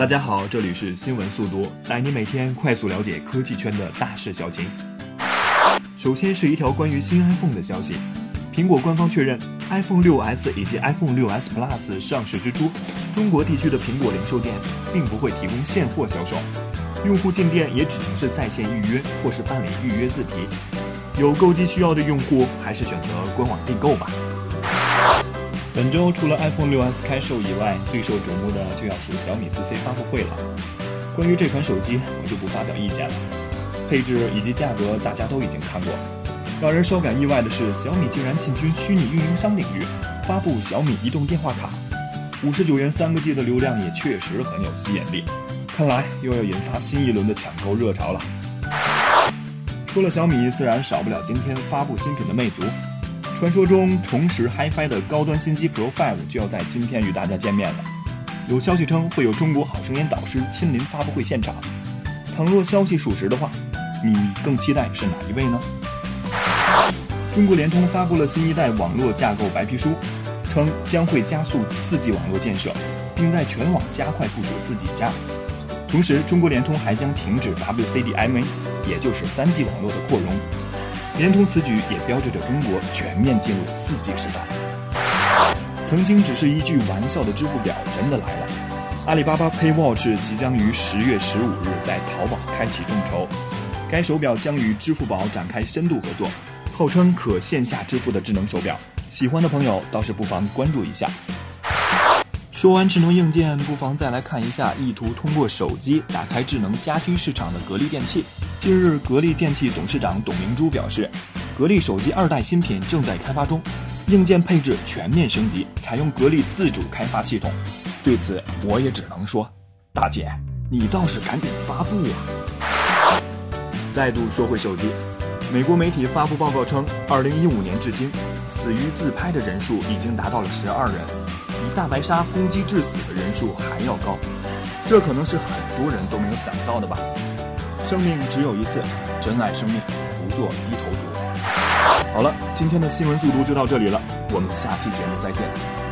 大家好，这里是新闻速读，带你每天快速了解科技圈的大事小情。首先是一条关于新 iPhone 的消息，苹果官方确认，iPhone 6s 以及 iPhone 6s Plus 上市之初，中国地区的苹果零售店并不会提供现货销售，用户进店也只能是在线预约或是办理预约自提。有购机需要的用户，还是选择官网订购吧。本周除了 iPhone 6s 开售以外，最受瞩目的就要是小米 4C 发布会了。关于这款手机，我就不发表意见了。配置以及价格大家都已经看过。让人稍感意外的是，小米竟然进军虚拟运营商领域，发布小米移动电话卡，五十九元三个 G 的流量也确实很有吸引力。看来又要引发新一轮的抢购热潮了。除了小米，自然少不了今天发布新品的魅族。传说中重拾 HiFi 的高端新机 Pro 5就要在今天与大家见面了。有消息称会有中国好声音导师亲临发布会现场。倘若消息属实的话，你更期待是哪一位呢？中国联通发布了新一代网络架构白皮书，称将会加速 4G 网络建设，并在全网加快部署 4G 加。同时，中国联通还将停止 WCDMA，也就是 3G 网络的扩容。联通此举也标志着中国全面进入四 G 时代。曾经只是一句玩笑的支付表真的来了，阿里巴巴 Pay Watch 即将于十月十五日在淘宝开启众筹。该手表将与支付宝展开深度合作，号称可线下支付的智能手表，喜欢的朋友倒是不妨关注一下。说完智能硬件，不妨再来看一下意图通过手机打开智能家居市场的格力电器。近日，格力电器董事长董明珠表示，格力手机二代新品正在开发中，硬件配置全面升级，采用格力自主开发系统。对此，我也只能说，大姐，你倒是赶紧发布啊！再度说回手机，美国媒体发布报告称，二零一五年至今，死于自拍的人数已经达到了十二人，比大白鲨攻击致死的人数还要高。这可能是很多人都没有想到的吧。生命只有一次，珍爱生命，不做低头族。好了，今天的新闻速读就到这里了，我们下期节目再见。